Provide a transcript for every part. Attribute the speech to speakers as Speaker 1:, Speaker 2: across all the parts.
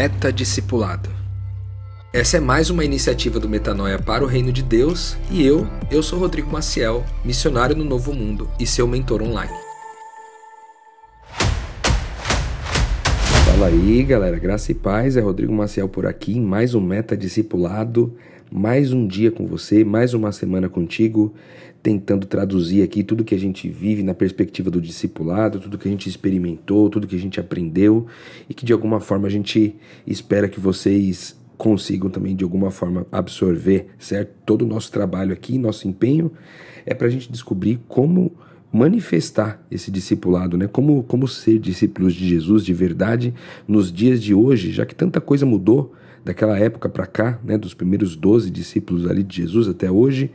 Speaker 1: Meta Discipulado. Essa é mais uma iniciativa do Metanoia para o Reino de Deus e eu, eu sou Rodrigo Maciel, missionário no Novo Mundo e seu mentor online. Fala aí, galera, graça e paz, é Rodrigo Maciel por aqui, mais um Meta Discipulado, mais um dia com você, mais uma semana contigo, tentando traduzir aqui tudo que a gente vive na perspectiva do discipulado, tudo que a gente experimentou, tudo que a gente aprendeu e que de alguma forma a gente espera que vocês consigam também de alguma forma absorver, certo? Todo o nosso trabalho aqui, nosso empenho é para a gente descobrir como manifestar esse discipulado, né? Como, como ser discípulos de Jesus de verdade nos dias de hoje, já que tanta coisa mudou daquela época para cá, né, dos primeiros 12 discípulos ali de Jesus até hoje,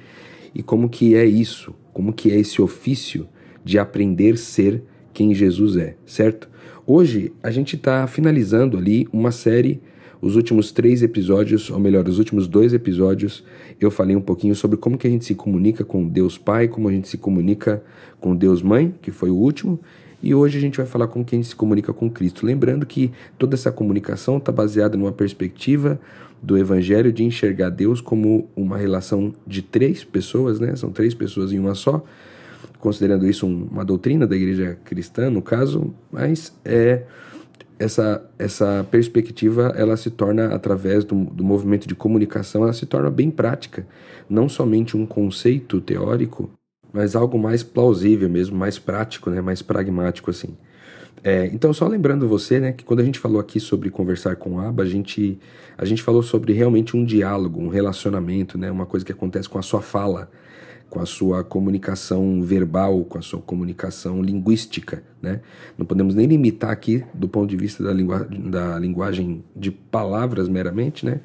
Speaker 1: e como que é isso, como que é esse ofício de aprender a ser quem Jesus é, certo? Hoje a gente está finalizando ali uma série, os últimos três episódios, ou melhor, os últimos dois episódios, eu falei um pouquinho sobre como que a gente se comunica com Deus Pai, como a gente se comunica com Deus Mãe, que foi o último, e hoje a gente vai falar como que a gente se comunica com Cristo. Lembrando que toda essa comunicação está baseada numa perspectiva do Evangelho de enxergar Deus como uma relação de três pessoas, né? São três pessoas em uma só, considerando isso uma doutrina da igreja cristã, no caso, mas é essa, essa perspectiva ela se torna através do, do movimento de comunicação ela se torna bem prática não somente um conceito teórico mas algo mais plausível mesmo, mais prático, né, mais pragmático assim. É, então, só lembrando você, né, que quando a gente falou aqui sobre conversar com aba, a gente, a gente falou sobre realmente um diálogo, um relacionamento, né, uma coisa que acontece com a sua fala, com a sua comunicação verbal, com a sua comunicação linguística, né? Não podemos nem limitar aqui do ponto de vista da, lingu da linguagem de palavras meramente, né?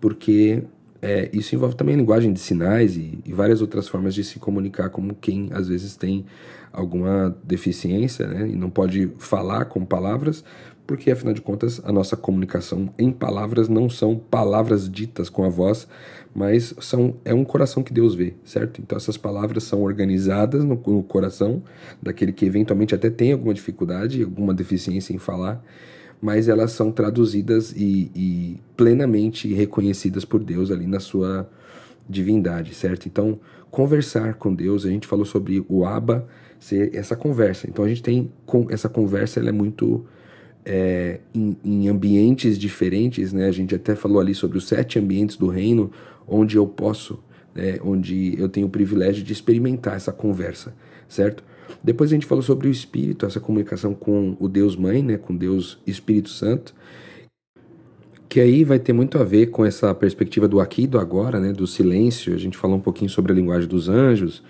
Speaker 1: Porque é, isso envolve também linguagem de sinais e, e, várias outras formas de se comunicar, como quem às vezes tem alguma deficiência né, e não pode falar com palavras, porque afinal de contas a nossa comunicação em palavras não são palavras ditas com a voz, mas são é um coração que Deus vê, certo? Então essas palavras são organizadas no, no coração daquele que eventualmente até tem alguma dificuldade, alguma deficiência em falar mas elas são traduzidas e, e plenamente reconhecidas por Deus ali na sua divindade, certo? Então, conversar com Deus, a gente falou sobre o Abba ser essa conversa. Então, a gente tem essa conversa, ela é muito é, em, em, ambientes diferentes, né? A gente até falou ali sobre os sete ambientes do reino onde eu posso, né? onde eu tenho o privilégio de experimentar essa conversa, certo? Depois a gente falou sobre o Espírito, essa comunicação com o Deus Mãe, né, com Deus Espírito Santo, que aí vai ter muito a ver com essa perspectiva do aqui e do agora, né, do silêncio. A gente falou um pouquinho sobre a linguagem dos anjos,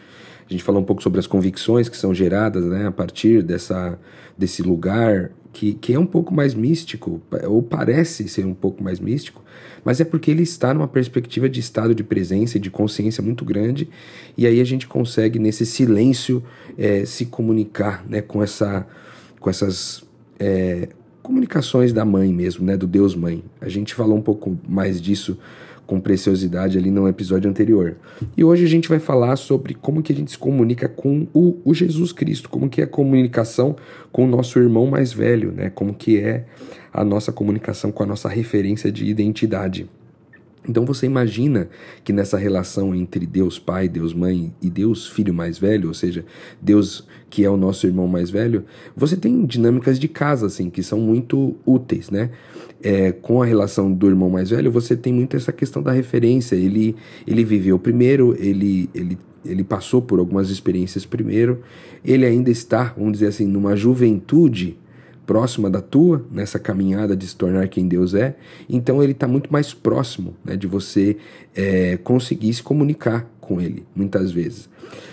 Speaker 1: a gente falou um pouco sobre as convicções que são geradas né, a partir dessa, desse lugar que, que é um pouco mais místico, ou parece ser um pouco mais místico, mas é porque ele está numa perspectiva de estado de presença e de consciência muito grande, e aí a gente consegue, nesse silêncio, é, se comunicar né, com, essa, com essas é, comunicações da mãe mesmo, né, do Deus Mãe. A gente falou um pouco mais disso com preciosidade ali no episódio anterior. E hoje a gente vai falar sobre como que a gente se comunica com o, o, Jesus Cristo, como que é a comunicação com o nosso irmão mais velho, né? Como que é a nossa comunicação com a nossa referência de identidade. Então você imagina que nessa relação entre Deus Pai, Deus Mãe e Deus Filho mais velho, ou seja, Deus que é o nosso irmão mais velho, você tem dinâmicas de casa assim que são muito úteis, né? É, com a relação do irmão mais velho, você tem muito essa questão da referência. Ele ele viveu primeiro, ele ele ele passou por algumas experiências primeiro, ele ainda está, vamos dizer assim, numa juventude próxima da tua, nessa caminhada de se tornar quem Deus é, então ele está muito mais próximo né, de você é, conseguir se comunicar com ele, muitas vezes.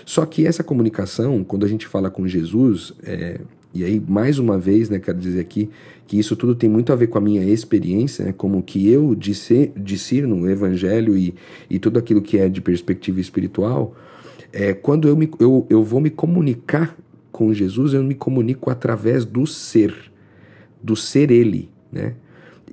Speaker 1: Só que essa comunicação, quando a gente fala com Jesus, é, e aí mais uma vez, né, quero dizer aqui que isso tudo tem muito a ver com a minha experiência, né, como que eu discerno o evangelho e, e tudo aquilo que é de perspectiva espiritual, é, quando eu, me, eu, eu vou me comunicar com Jesus, eu me comunico através do ser, do ser Ele, né?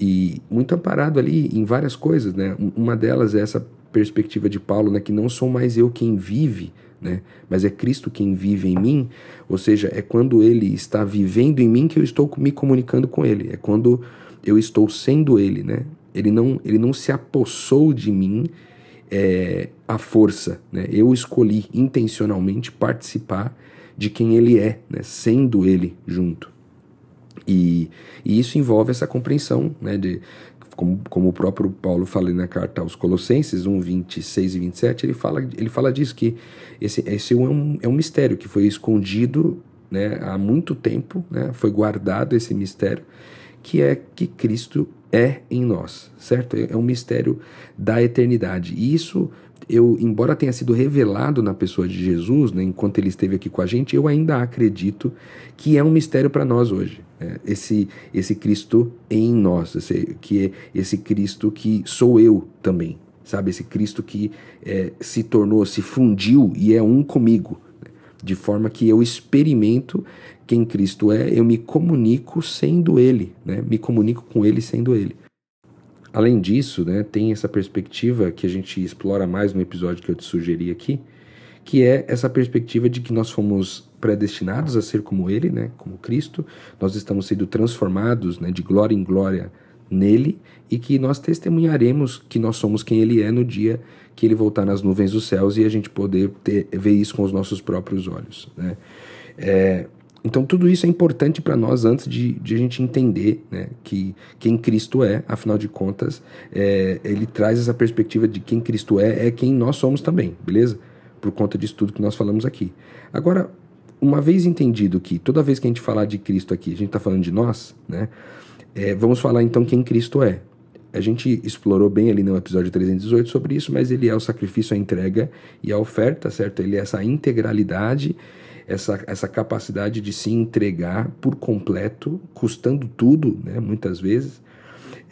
Speaker 1: E muito amparado ali em várias coisas, né? Uma delas é essa perspectiva de Paulo, né? Que não sou mais eu quem vive né? Mas é Cristo quem vive em mim, ou seja, é quando Ele está vivendo em mim que eu estou me comunicando com Ele. É quando eu estou sendo Ele, né? Ele não, ele não se apossou de mim é, à força, né? Eu escolhi intencionalmente participar de quem Ele é, né? Sendo Ele junto. E, e, isso envolve essa compreensão, né, de como, como o próprio Paulo fala na carta aos Colossenses 1, 26 e 27, ele fala, ele fala disso, que esse, esse é, um, é um mistério que foi escondido né, há muito tempo, né, foi guardado esse mistério, que é que Cristo é em nós, certo? É um mistério da eternidade. E isso eu, embora tenha sido revelado na pessoa de Jesus, né, enquanto ele esteve aqui com a gente, eu ainda acredito que é um mistério para nós hoje. Né? Esse, esse Cristo em nós, esse, que é esse Cristo que sou eu também, sabe? Esse Cristo que é, se tornou, se fundiu e é um comigo, né? de forma que eu experimento quem Cristo é, eu me comunico sendo Ele, né? me comunico com Ele sendo Ele. Além disso, né, tem essa perspectiva que a gente explora mais no episódio que eu te sugeri aqui, que é essa perspectiva de que nós fomos predestinados a ser como Ele, né, como Cristo, nós estamos sendo transformados né, de glória em glória nele e que nós testemunharemos que nós somos quem Ele é no dia que Ele voltar nas nuvens dos céus e a gente poder ter, ver isso com os nossos próprios olhos. Né? É, então, tudo isso é importante para nós antes de, de, a gente entender né, que quem Cristo é, afinal de contas, é, ele traz essa perspectiva de quem Cristo é, é quem nós somos também, beleza? Por conta disso tudo que nós falamos aqui. Agora, uma vez entendido que toda vez que a gente falar de Cristo aqui, a gente está falando de nós, né? É, vamos falar então quem Cristo é. A gente explorou bem ali no episódio 318 sobre isso, mas ele é o sacrifício, a entrega e a oferta, certo? Ele é essa integralidade essa, essa capacidade de se entregar por completo, custando tudo, né, muitas vezes.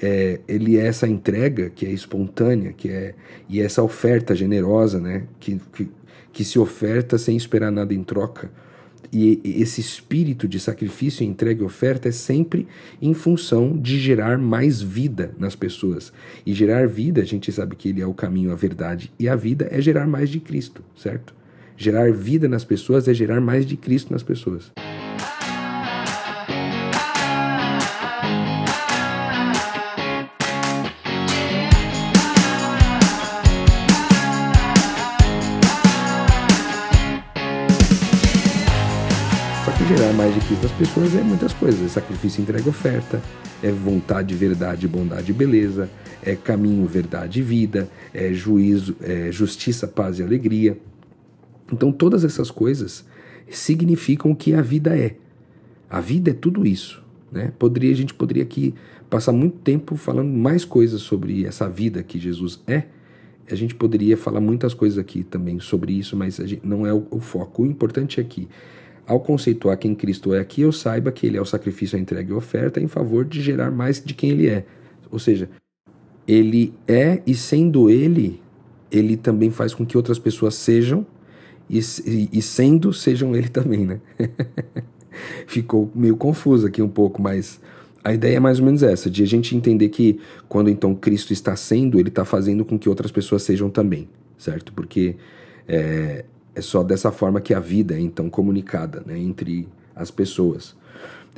Speaker 1: É, ele é essa entrega que é espontânea, que é e essa oferta generosa, né, que, que, que se oferta sem esperar nada em troca. E esse espírito de sacrifício, entrega e oferta é sempre em função de gerar mais vida nas pessoas. E gerar vida, a gente sabe que ele é o caminho, a verdade e a vida é gerar mais de Cristo, certo? Gerar vida nas pessoas é gerar mais de Cristo nas pessoas. Gerar mais de Cristo nas pessoas é muitas coisas. É sacrifício, entrega, oferta, é vontade, verdade, bondade e beleza, é caminho, verdade e vida, é juízo, é justiça, paz e alegria. Então, todas essas coisas significam o que a vida é. A vida é tudo isso. Né? Poderia, a gente poderia aqui passar muito tempo falando mais coisas sobre essa vida que Jesus é. A gente poderia falar muitas coisas aqui também sobre isso, mas não é o, o, foco. O importante é que, ao conceituar quem Cristo é aqui, eu saiba que Ele é o sacrifício, a entrega e a oferta em favor de gerar mais de quem Ele é. Ou seja, Ele é e sendo Ele, Ele também faz com que outras pessoas sejam e, e, sendo sejam ele também, né? Ficou meio confuso aqui um pouco, mas a ideia é mais ou menos essa, de a gente entender que quando então Cristo está sendo, ele está fazendo com que outras pessoas sejam também, certo? Porque é, é só dessa forma que a vida é então comunicada né, entre as pessoas.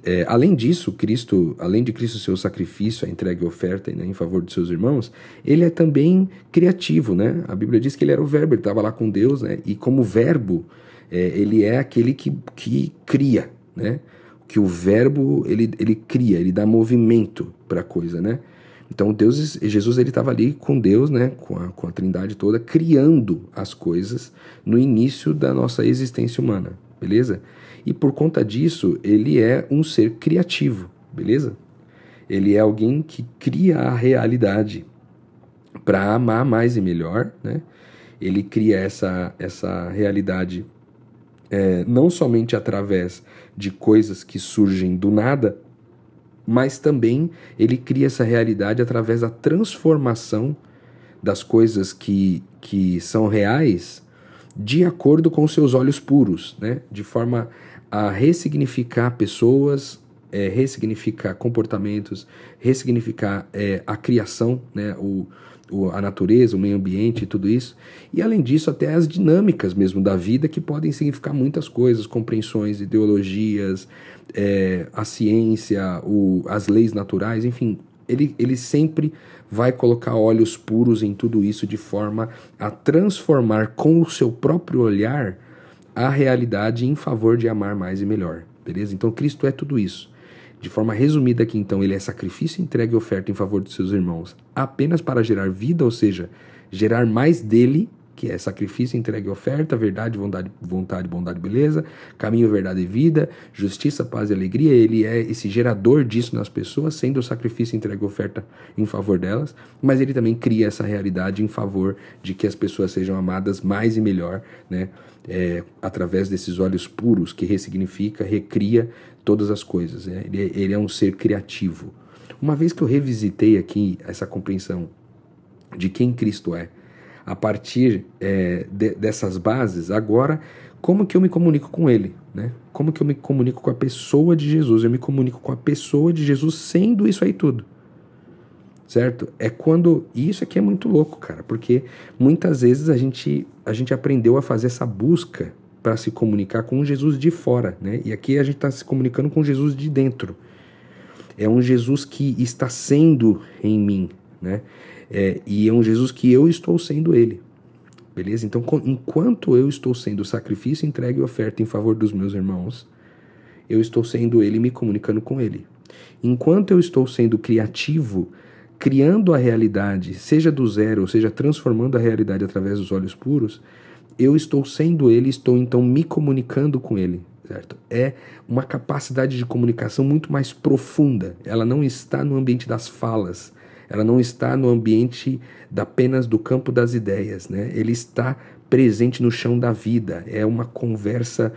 Speaker 1: É, além disso, Cristo, além de Cristo ser o sacrifício, a entrega e oferta né, em favor de seus irmãos, ele é também criativo, né? A Bíblia diz que ele era o verbo, ele estava lá com Deus, né? E como verbo, é, ele é aquele que, que cria, né? Que o verbo, ele, ele cria, ele dá movimento para a coisa, né? Então Deus, Jesus ele estava ali com Deus, né, com a, com a Trindade toda, criando as coisas no início da nossa existência humana, beleza? E por conta disso, ele é um ser criativo, beleza? Ele é alguém que cria a realidade para amar mais e melhor, né? Ele cria essa, essa realidade é, não somente através de coisas que surgem do nada, mas também ele cria essa realidade através da transformação das coisas que, que são reais de acordo com seus olhos puros, né? de forma a ressignificar pessoas é, ressignificar comportamentos, ressignificar é, a criação, né, o, o, a natureza, o meio ambiente tudo isso. E além disso, até as dinâmicas mesmo da vida que podem significar muitas coisas, compreensões, ideologias, é, a ciência, o, as leis naturais, enfim, ele, ele sempre vai colocar olhos puros em tudo isso de forma a transformar com o seu próprio olhar a realidade em favor de amar mais e melhor. Beleza? Então Cristo é tudo isso. De forma resumida aqui, então, ele é sacrifício, entrega e oferta em favor dos seus irmãos, apenas para gerar vida, ou seja, gerar mais dele que é sacrifício, entrega e oferta, verdade, vontade, vontade, bondade, beleza, caminho, verdade e vida, justiça, paz e alegria. Ele é esse gerador disso nas pessoas, sendo o sacrifício, entrega e oferta em favor delas, mas ele também cria essa realidade em favor de que as pessoas sejam amadas mais e melhor, né? É, através desses olhos puros que ressignifica, recria todas as coisas. Né? Ele, é, ele é um ser criativo. Uma vez que eu revisitei aqui essa compreensão de quem Cristo é, a partir é, de, dessas bases, agora, como que eu me comunico com ele? Né? Como que eu me comunico com a pessoa de Jesus? Eu me comunico com a pessoa de Jesus sendo isso aí tudo. Certo? É quando. E isso aqui é muito louco, cara, porque muitas vezes a gente, a gente aprendeu a fazer essa busca para se comunicar com Jesus de fora, né? E aqui a gente está se comunicando com Jesus de dentro. É um Jesus que está sendo em mim, né? É, e é um Jesus que eu estou sendo ele. Beleza? Então, enquanto eu estou sendo sacrifício, entregue e oferta em favor dos meus irmãos, eu estou sendo ele e me comunicando com ele. Enquanto eu estou sendo criativo, criando a realidade, seja do zero, ou seja, transformando a realidade através dos olhos puros, eu estou sendo ele, estou então me comunicando com ele, certo? É uma capacidade de comunicação muito mais profunda. Ela não está no ambiente das falas, ela não está no ambiente apenas do campo das ideias, né? Ele está presente no chão da vida. É uma conversa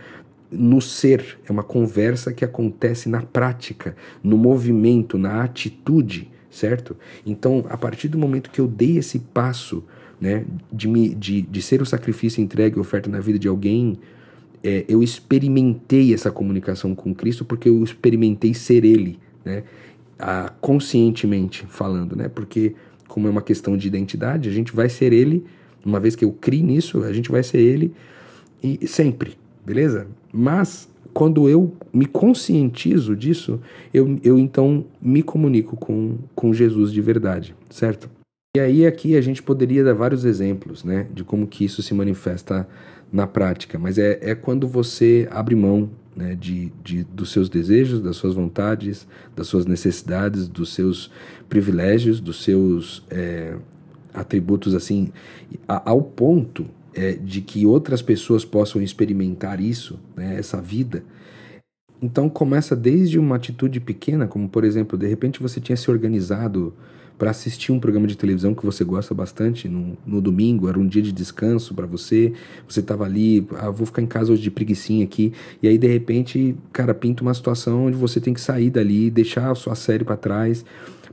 Speaker 1: no ser, é uma conversa que acontece na prática, no movimento, na atitude, certo? Então, a partir do momento que eu dei esse passo, né, de, me, de, de ser o sacrifício entregue, oferta na vida de alguém, é, eu experimentei essa comunicação com Cristo porque eu experimentei ser Ele, né? Conscientemente falando, né? Porque como é uma questão de identidade, a gente vai ser ele, uma vez que eu crie nisso, a gente vai ser ele e sempre, beleza? Mas quando eu me conscientizo disso, eu, eu então me comunico com, com Jesus de verdade, certo? E aí aqui a gente poderia dar vários exemplos, né, de como que isso se manifesta na prática, mas é, é quando você abre mão né, de, de, dos seus desejos, das suas vontades, das suas necessidades, dos seus privilégios, dos seus é, atributos, assim, a, ao ponto é, de que outras pessoas possam experimentar isso, né, essa vida. Então começa desde uma atitude pequena, como por exemplo, de repente você tinha se organizado para assistir um programa de televisão que você gosta bastante no, no domingo, era um dia de descanso para você, você estava ali, ah, vou ficar em casa hoje de preguiçinha aqui, e aí de repente, cara, pinta uma situação onde você tem que sair dali, deixar a sua série para trás,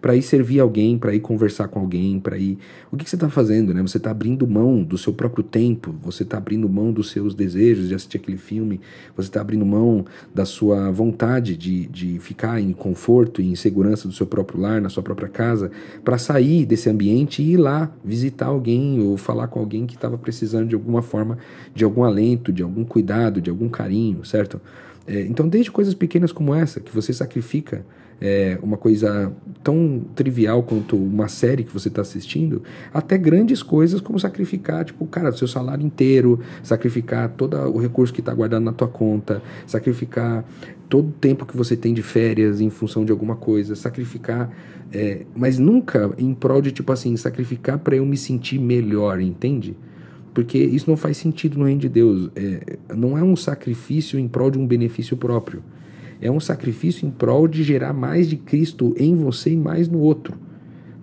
Speaker 1: para ir servir alguém, para ir conversar com alguém, para ir. O que, que você está fazendo, né? Você está abrindo mão do seu próprio tempo, você está abrindo mão dos seus desejos de assistir aquele filme, você está abrindo mão da sua vontade de, de ficar em conforto e em segurança do seu próprio lar, na sua própria casa, para sair desse ambiente e ir lá visitar alguém ou falar com alguém que estava precisando de alguma forma de algum alento, de algum cuidado, de algum carinho, certo? É, então, desde coisas pequenas como essa, que você sacrifica é, uma coisa tão trivial quanto uma série que você está assistindo, até grandes coisas como sacrificar, tipo, cara, seu salário inteiro, sacrificar todo o recurso que está guardado na tua conta, sacrificar todo o tempo que você tem de férias em função de alguma coisa, sacrificar, é, mas nunca em prol de, tipo assim, sacrificar para eu me sentir melhor, entende? Porque isso não faz sentido no reino de Deus. É, não é um sacrifício em prol de um benefício próprio é um sacrifício em prol de gerar mais de Cristo em você e mais no outro.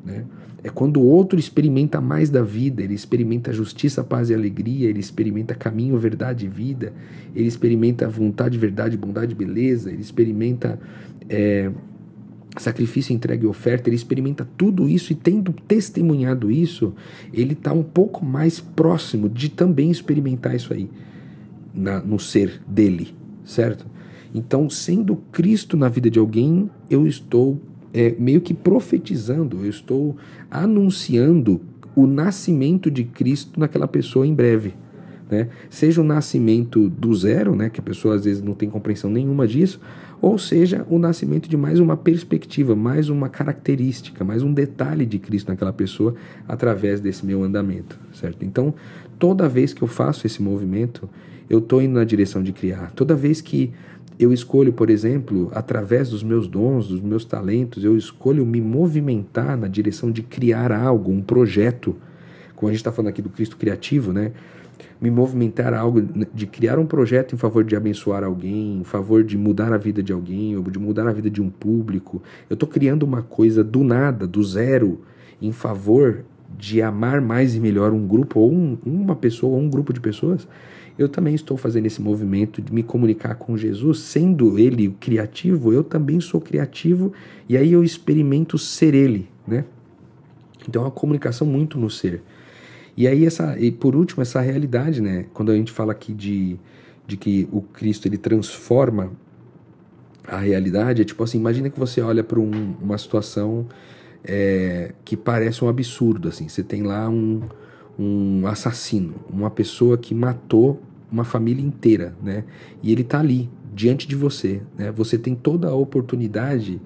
Speaker 1: Né? É quando o outro experimenta mais da vida, ele experimenta justiça, paz e alegria, ele experimenta caminho, verdade e vida, ele experimenta vontade, verdade, bondade e beleza, ele experimenta é, sacrifício, entrega e oferta, ele experimenta tudo isso e tendo testemunhado isso, ele está um pouco mais próximo de também experimentar isso aí na, no ser dele, certo? Então, sendo Cristo na vida de alguém, eu estou é, meio que profetizando, eu estou anunciando o nascimento de Cristo naquela pessoa em breve. Né? Seja o nascimento do zero, né, que a pessoa às vezes não tem compreensão nenhuma disso, ou seja, o nascimento de mais uma perspectiva, mais uma característica, mais um detalhe de Cristo naquela pessoa através desse meu andamento, certo? Então, toda vez que eu faço esse movimento, eu estou indo na direção de criar. Toda vez que eu escolho, por exemplo, através dos meus dons, dos meus talentos, eu escolho me movimentar na direção de criar algo, um projeto. Como a gente está falando aqui do Cristo criativo, né? me movimentar algo, de criar um projeto em favor de abençoar alguém, em favor de mudar a vida de alguém, ou de mudar a vida de um público. Eu estou criando uma coisa do nada, do zero, em favor de amar mais e melhor um grupo, ou um, uma pessoa, ou um grupo de pessoas. Eu também estou fazendo esse movimento de me comunicar com Jesus, sendo ele criativo, eu também sou criativo, e aí eu experimento ser ele, né? Então é uma comunicação muito no ser. E aí essa e por último essa realidade, né? Quando a gente fala aqui de, de que o Cristo ele transforma a realidade, é tipo assim, imagina que você olha para um, uma situação é, que parece um absurdo, assim. Você tem lá um, um assassino, uma pessoa que matou uma família inteira, né? E ele está ali diante de você, né? Você tem toda a oportunidade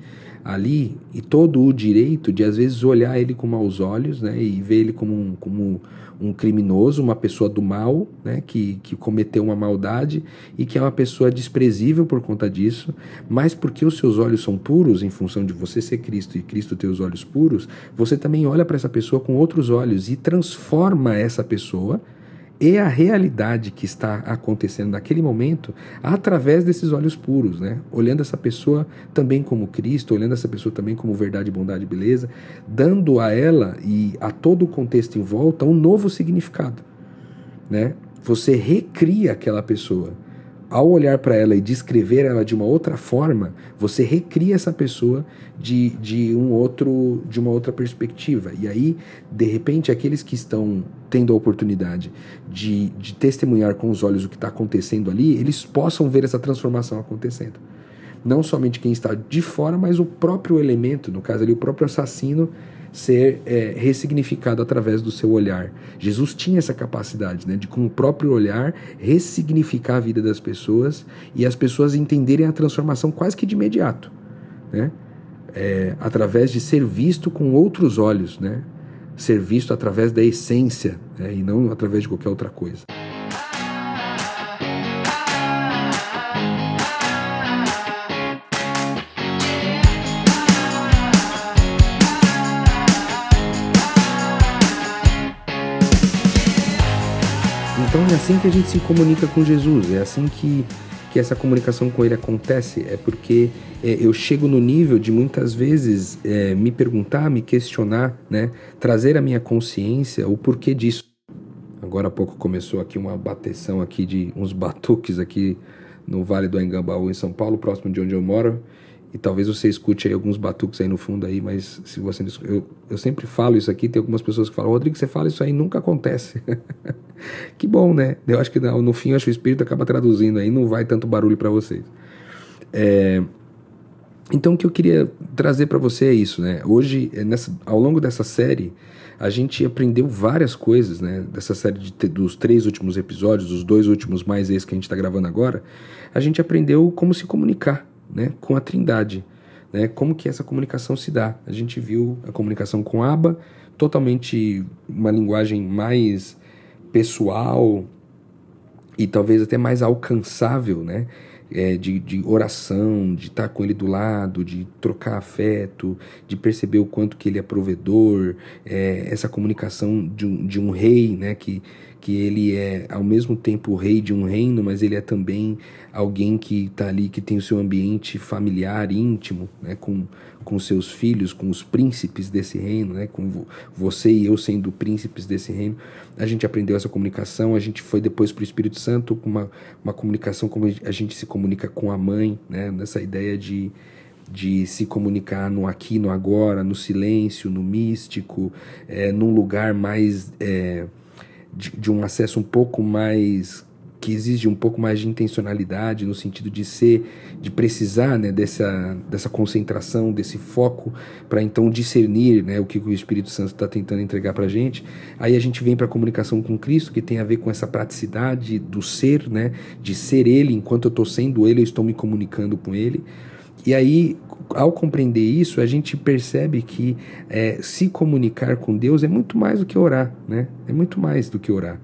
Speaker 1: ali e todo o direito de às vezes olhar ele com maus olhos, né, e ver ele como um, como um criminoso, uma pessoa do mal, né, que, que cometeu uma maldade e que é uma pessoa desprezível por conta disso, mas porque os seus olhos são puros em função de você ser Cristo e Cristo ter os olhos puros, você também olha para essa pessoa com outros olhos e transforma essa pessoa e a realidade que está acontecendo naquele momento através desses olhos puros, né? Olhando essa pessoa também como Cristo, olhando essa pessoa também como verdade, bondade e beleza, dando a ela e a todo o contexto em volta um novo significado, né? Você recria aquela pessoa ao olhar para ela e descrever ela de uma outra forma, você recria essa pessoa de, de um outro de uma outra perspectiva. E aí, de repente, aqueles que estão tendo a oportunidade de, de testemunhar com os olhos o que está acontecendo ali, eles possam ver essa transformação acontecendo. Não somente quem está de fora, mas o próprio elemento, no caso ali, o próprio assassino ser é, ressignificado através do seu olhar. Jesus tinha essa capacidade, né, de com o próprio olhar ressignificar a vida das pessoas e as pessoas entenderem a transformação quase que de imediato, né, é, através de ser visto com outros olhos, né, ser visto através da essência né, e não através de qualquer outra coisa. É assim que a gente se comunica com Jesus, é assim que, que essa comunicação com Ele acontece, é porque é, eu chego no nível de muitas vezes é, me perguntar, me questionar, né, trazer a minha consciência o porquê disso. Agora há pouco começou aqui uma bateção aqui de uns batuques aqui no Vale do Engambaú, em São Paulo, próximo de onde eu moro e talvez você escute aí alguns batuques aí no fundo aí, mas se você eu, eu sempre falo isso aqui, tem algumas pessoas que falam, Rodrigo, você fala isso aí nunca acontece. que bom, né? Eu acho que no, no fim acho que o espírito acaba traduzindo aí, não vai tanto barulho para vocês. É, então o que eu queria trazer para você é isso, né? Hoje, é nessa, ao longo dessa série, a gente aprendeu várias coisas, né? Dessa série de, dos três últimos episódios, os dois últimos mais esse que a gente está gravando agora, a gente aprendeu como se comunicar né, com a Trindade. Né, como que essa comunicação se dá? A gente viu a comunicação com Abba, totalmente uma linguagem mais pessoal e talvez até mais alcançável, né? É, de, de, oração, de estar com ele do lado, de trocar afeto, de perceber o quanto que ele é provedor, é, essa comunicação de um, de um rei, né, que, que ele é ao mesmo tempo rei de um reino, mas ele é também alguém que está ali, que tem o seu ambiente familiar, íntimo, né, com, com seus filhos, com os príncipes desse reino, né, com você e eu sendo príncipes desse reino. A gente aprendeu essa comunicação, a gente foi depois para o Espírito Santo com uma, uma comunicação como a gente se comunica com a mãe, né, nessa ideia de de se comunicar no aqui, no agora, no silêncio, no místico, é, num lugar mais é, de, de um acesso um pouco mais que exige um pouco mais de intencionalidade no sentido de ser, de precisar né, dessa, dessa concentração, desse foco, para então discernir né, o que o Espírito Santo está tentando entregar para a gente. Aí a gente vem para a comunicação com Cristo, que tem a ver com essa praticidade do ser, né, de ser Ele, enquanto eu estou sendo Ele, eu estou me comunicando com Ele. E aí, ao compreender isso, a gente percebe que é, se comunicar com Deus é muito mais do que orar, né? É muito mais do que orar.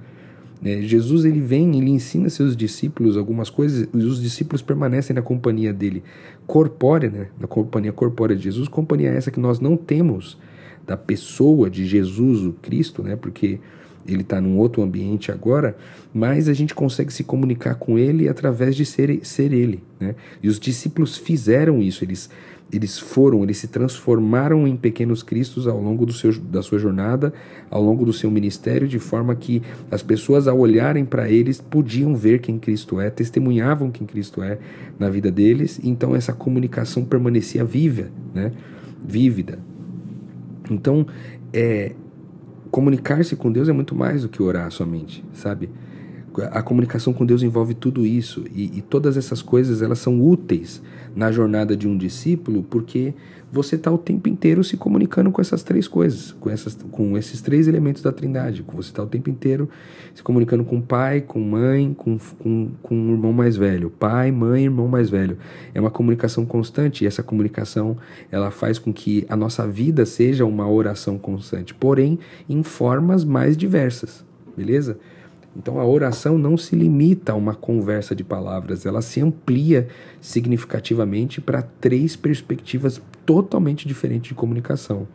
Speaker 1: É, Jesus ele vem, ele ensina seus discípulos algumas coisas, e os discípulos permanecem na companhia dele corpórea, né? na companhia corpórea de Jesus, companhia essa que nós não temos da pessoa de Jesus, o Cristo, né? porque ele está num outro ambiente agora, mas a gente consegue se comunicar com ele através de ser, ser ele. Né? E os discípulos fizeram isso, eles, eles foram, eles se transformaram em pequenos cristos ao longo do seu, da sua jornada, ao longo do seu ministério, de forma que as pessoas, ao olharem para eles, podiam ver quem Cristo é, testemunhavam quem Cristo é na vida deles, então essa comunicação permanecia viva, né? vívida. Então, é, comunicar-se com Deus é muito mais do que orar somente, sabe? A comunicação com Deus envolve tudo isso e, e todas essas coisas elas são úteis na jornada de um discípulo porque você está o tempo inteiro se comunicando com essas três coisas, com, essas, com esses três elementos da Trindade. Você está o tempo inteiro se comunicando com pai, com mãe, com, com, com um irmão mais velho. Pai, mãe, irmão mais velho. É uma comunicação constante e essa comunicação ela faz com que a nossa vida seja uma oração constante, porém em formas mais diversas, beleza? Então a oração não se limita a uma conversa de palavras, ela se amplia significativamente para três perspectivas totalmente diferentes de comunicação.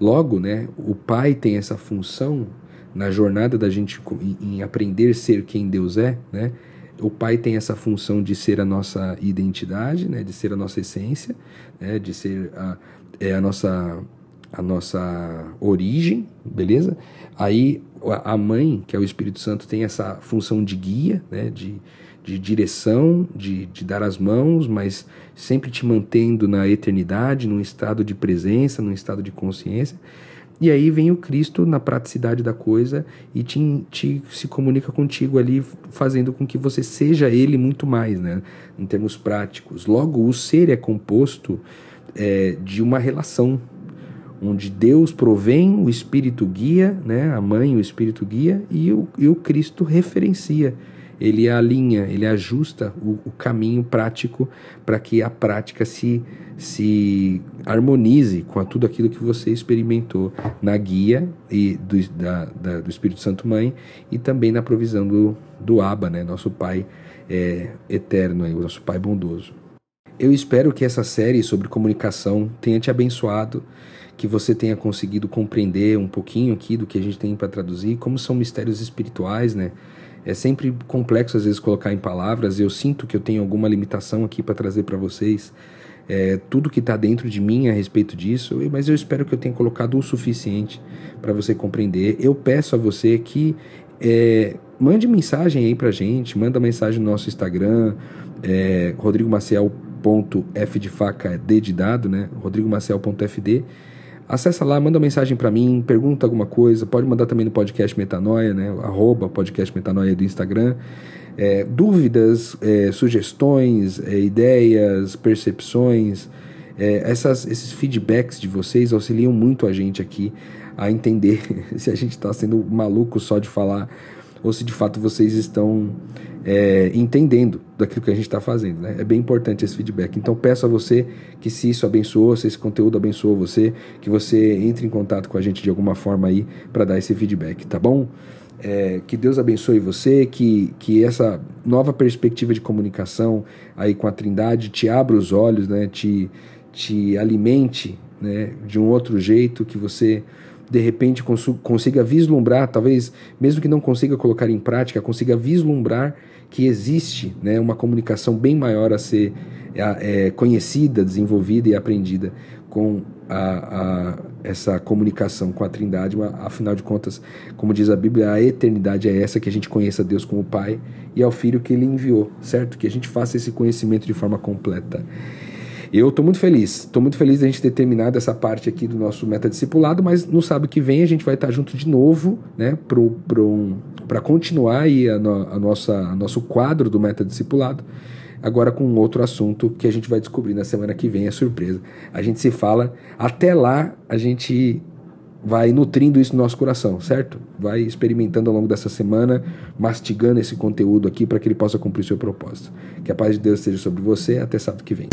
Speaker 1: Logo, né, o pai tem essa função na jornada da gente em aprender a ser quem Deus é, né? O pai tem essa função de ser a nossa identidade, né, de ser a nossa essência, né, de ser a, é a nossa a nossa origem, beleza? Aí a mãe, que é o Espírito Santo, tem essa função de guia, né? de, de direção, de, de dar as mãos, mas sempre te mantendo na eternidade, num estado de presença, num estado de consciência. E aí vem o Cristo na praticidade da coisa e te, te, se comunica contigo ali, fazendo com que você seja Ele muito mais, né? em termos práticos. Logo, o ser é composto é, de uma relação, onde Deus provém, o Espírito guia, né? a mãe, o Espírito guia, e o, e o Cristo referencia. Ele alinha, ele ajusta o, o caminho prático para que a prática se, se harmonize com a, tudo aquilo que você experimentou na guia e do, da, da, do Espírito Santo Mãe e também na provisão do, do Abba, né? nosso Pai é, eterno, o nosso Pai bondoso. Eu espero que essa série sobre comunicação tenha te abençoado que você tenha conseguido compreender um pouquinho aqui do que a gente tem para traduzir, como são mistérios espirituais, né? É sempre complexo às vezes colocar em palavras. Eu sinto que eu tenho alguma limitação aqui para trazer para vocês é, tudo que está dentro de mim a respeito disso, mas eu espero que eu tenha colocado o suficiente para você compreender. Eu peço a você que é, mande mensagem aí para gente, manda mensagem no nosso Instagram, é, rodrigomaciel.f de faca, D de dado, né? rodrigomaciel.fd Acessa lá, manda uma mensagem para mim, pergunta alguma coisa, pode mandar também no podcast Metanoia, né? Arroba podcast Metanoia do Instagram. É, dúvidas, é, sugestões, é, ideias, percepções, é, essas, esses feedbacks de vocês auxiliam muito a gente aqui a entender se a gente está sendo maluco só de falar ou se de fato vocês estão é, entendendo daquilo que a gente está fazendo. Né? É bem importante esse feedback. Então peço a você que se isso abençoou, se esse conteúdo abençoou você, que você entre em contato com a gente de alguma forma aí para dar esse feedback, tá bom? É, que Deus abençoe você, que, que essa nova perspectiva de comunicação aí com a Trindade te abra os olhos, né? te, te alimente né? de um outro jeito, que você de repente consiga vislumbrar, talvez mesmo que não consiga colocar em prática, consiga vislumbrar que existe né, uma comunicação bem maior a ser é, conhecida, desenvolvida e aprendida com a, a, essa comunicação com a Trindade. Afinal de contas, como diz a Bíblia, a eternidade é essa que a gente conheça Deus como Pai e ao Filho que Ele enviou, certo? Que a gente faça esse conhecimento de forma completa. Eu estou muito feliz, estou muito feliz de a gente ter terminado essa parte aqui do nosso meta discipulado, mas no sábado que vem a gente vai estar junto de novo, né, para continuar aí a, no, a nossa, a nosso quadro do meta discipulado agora com outro assunto que a gente vai descobrir na semana que vem, é surpresa. A gente se fala, até lá a gente vai nutrindo isso no nosso coração, certo? Vai experimentando ao longo dessa semana, mastigando esse conteúdo aqui para que ele possa cumprir seu propósito. Que a paz de Deus esteja sobre você, até sábado que vem.